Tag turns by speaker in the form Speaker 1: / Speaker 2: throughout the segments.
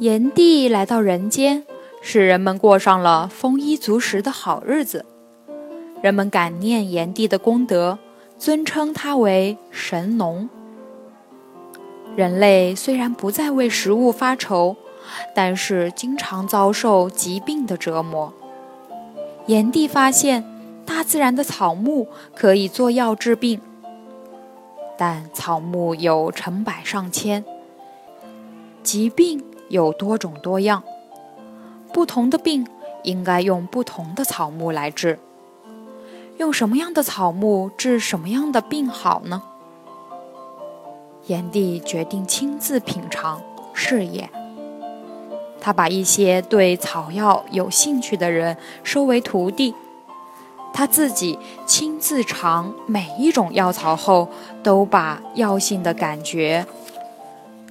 Speaker 1: 炎帝来到人间，使人们过上了丰衣足食的好日子。人们感念炎帝的功德，尊称他为神农。人类虽然不再为食物发愁，但是经常遭受疾病的折磨。炎帝发现，大自然的草木可以做药治病，但草木有成百上千，疾病。有多种多样，不同的病应该用不同的草木来治。用什么样的草木治什么样的病好呢？炎帝决定亲自品尝试验。他把一些对草药有兴趣的人收为徒弟，他自己亲自尝每一种药草后，都把药性的感觉。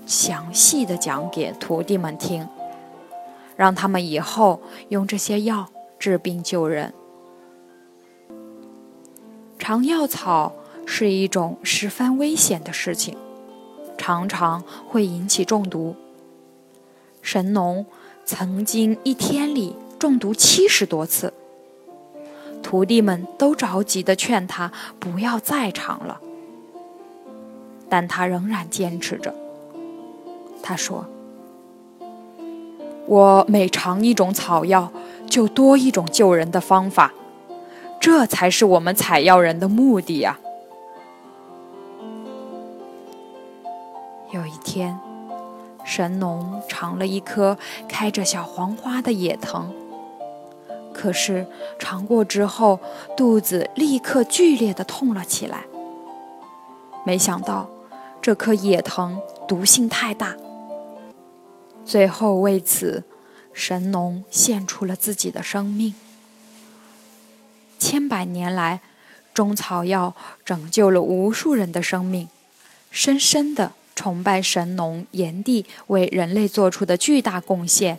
Speaker 1: 详细的讲给徒弟们听，让他们以后用这些药治病救人。尝药草是一种十分危险的事情，常常会引起中毒。神农曾经一天里中毒七十多次，徒弟们都着急的劝他不要再尝了，但他仍然坚持着。他说：“我每尝一种草药，就多一种救人的方法，这才是我们采药人的目的呀。”有一天，神农尝了一颗开着小黄花的野藤，可是尝过之后，肚子立刻剧烈的痛了起来。没想到，这颗野藤毒性太大。最后为此，神农献出了自己的生命。千百年来，中草药拯救了无数人的生命，深深的崇拜神农炎帝为人类做出的巨大贡献，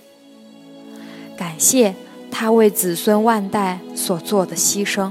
Speaker 1: 感谢他为子孙万代所做的牺牲。